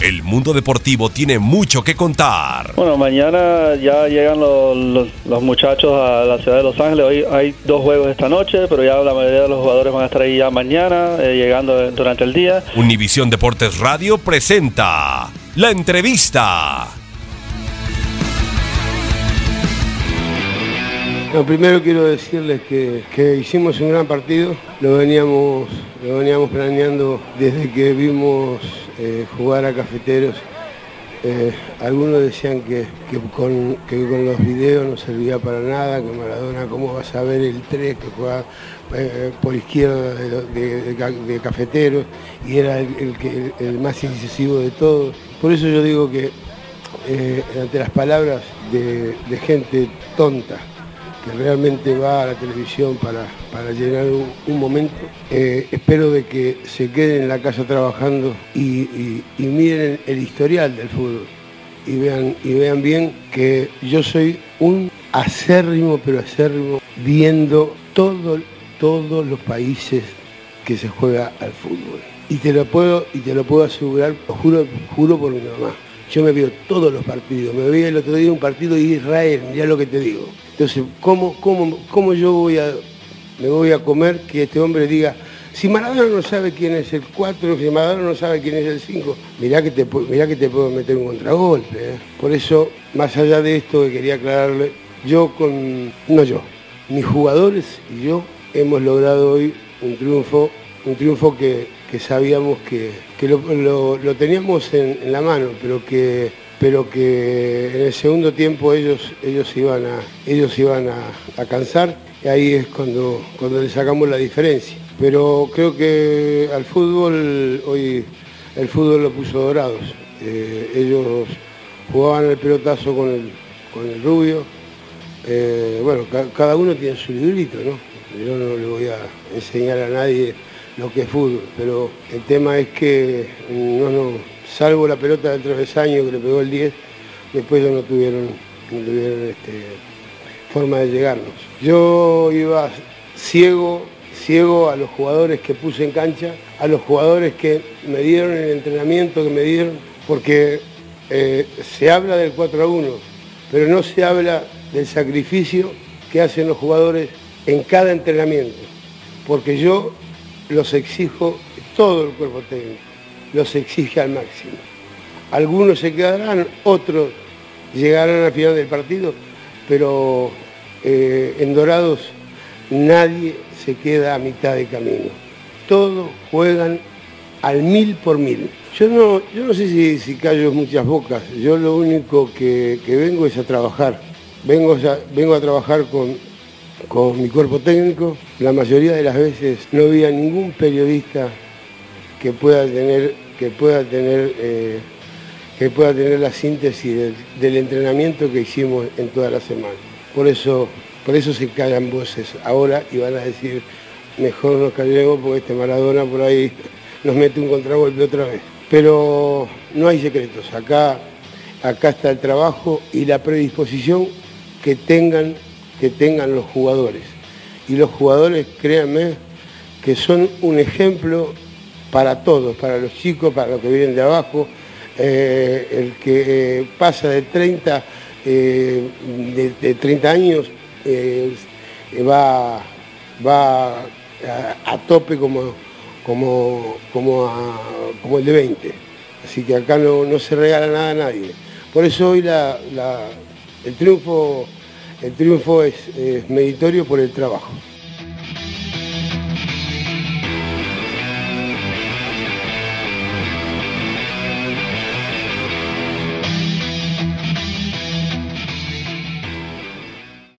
El mundo deportivo tiene mucho que contar. Bueno, mañana ya llegan los, muchachos a la ciudad de Los Ángeles. Hoy hay dos juegos esta noche, pero ya la mayoría de los jugadores van a estar ahí ya mañana, eh, llegando durante el día. Univisión Deportes Radio presenta la entrevista. Lo primero quiero decirles que, hicimos un gran partido, lo veníamos, lo veníamos planeando desde que vimos eh, jugar a cafeteros. Eh, algunos decían que, con, los videos no servía para nada, que Maradona, ¿cómo vas a ver el 3 que juega eh, por izquierda de, cafeteros y era el, más incisivo de todos? Por eso yo digo que ante las palabras de gente tonta, que realmente va a la televisión para, llenar un, momento. Eh, espero de que se queden en la casa trabajando y, miren el historial del fútbol y vean, y vean bien que yo soy un acérrimo, pero acérrimo, viendo todo, todos los países que se juega al fútbol. Y te lo puedo, y te lo puedo asegurar, juro, juro por mi mamá. Yo me veo todos los partidos. Me vi el otro día un partido de Israel, ya lo que te digo. Entonces, ¿cómo, cómo, cómo yo voy a, me voy a comer que este hombre diga, si Maradona no sabe quién es el 4, si Maradona no sabe quién es el 5, mirá que te, mirá que te puedo meter un contragolpe. ¿eh? Por eso, más allá de esto que quería aclararle, yo con, no yo, mis jugadores y yo hemos logrado hoy un triunfo, un triunfo que, sabíamos que, lo, teníamos en la mano, pero que pero que en el segundo tiempo ellos, ellos iban, a, ellos iban a, cansar y ahí es cuando, cuando le sacamos la diferencia. Pero creo que al fútbol hoy el fútbol lo puso dorados. Eh, ellos jugaban el pelotazo con el, con el rubio. Eh, bueno, cada uno tiene su librito, ¿no? Yo no le voy a enseñar a nadie lo que es fútbol, pero el tema es que no, no, salvo la pelota del travesaño que le pegó el 10, después ya no tuvieron, este, forma de llegarnos. Yo iba ciego, ciego a los jugadores que puse en cancha, a los jugadores que me dieron el entrenamiento que me dieron, porque eh, se habla del 4 a 1, pero no se habla del sacrificio que hacen los jugadores en cada entrenamiento, porque yo los exijo todo el cuerpo técnico los exige al máximo. Algunos se quedarán, otros llegarán al final del partido, pero eh, en Dorados nadie se queda a mitad de camino. Todos juegan al mil por mil. Yo no, yo no sé si, callo muchas bocas, yo lo único que, vengo es a trabajar. Vengo a, vengo a trabajar con, con mi cuerpo técnico. La mayoría de las veces no había ningún periodista que pueda tener, que pueda tener, eh, que pueda tener la síntesis del, entrenamiento que hicimos en toda la semana. Por eso, por eso se callan voces ahora y van a decir, mejor nos callemos porque este Maradona por ahí nos mete un contragolpe otra vez. Pero no hay secretos, acá, acá está el trabajo y la predisposición que tengan, que tengan los jugadores. Y los jugadores, créanme, que son un ejemplo para todos, para los chicos, para los que vienen de abajo, eh, el que eh, pasa de 30, eh, de, 30 años va, va a, tope como, como, como, el de 20. Así que acá no, se regala nada a nadie. Por eso hoy el triunfo, el triunfo es meritorio por el trabajo.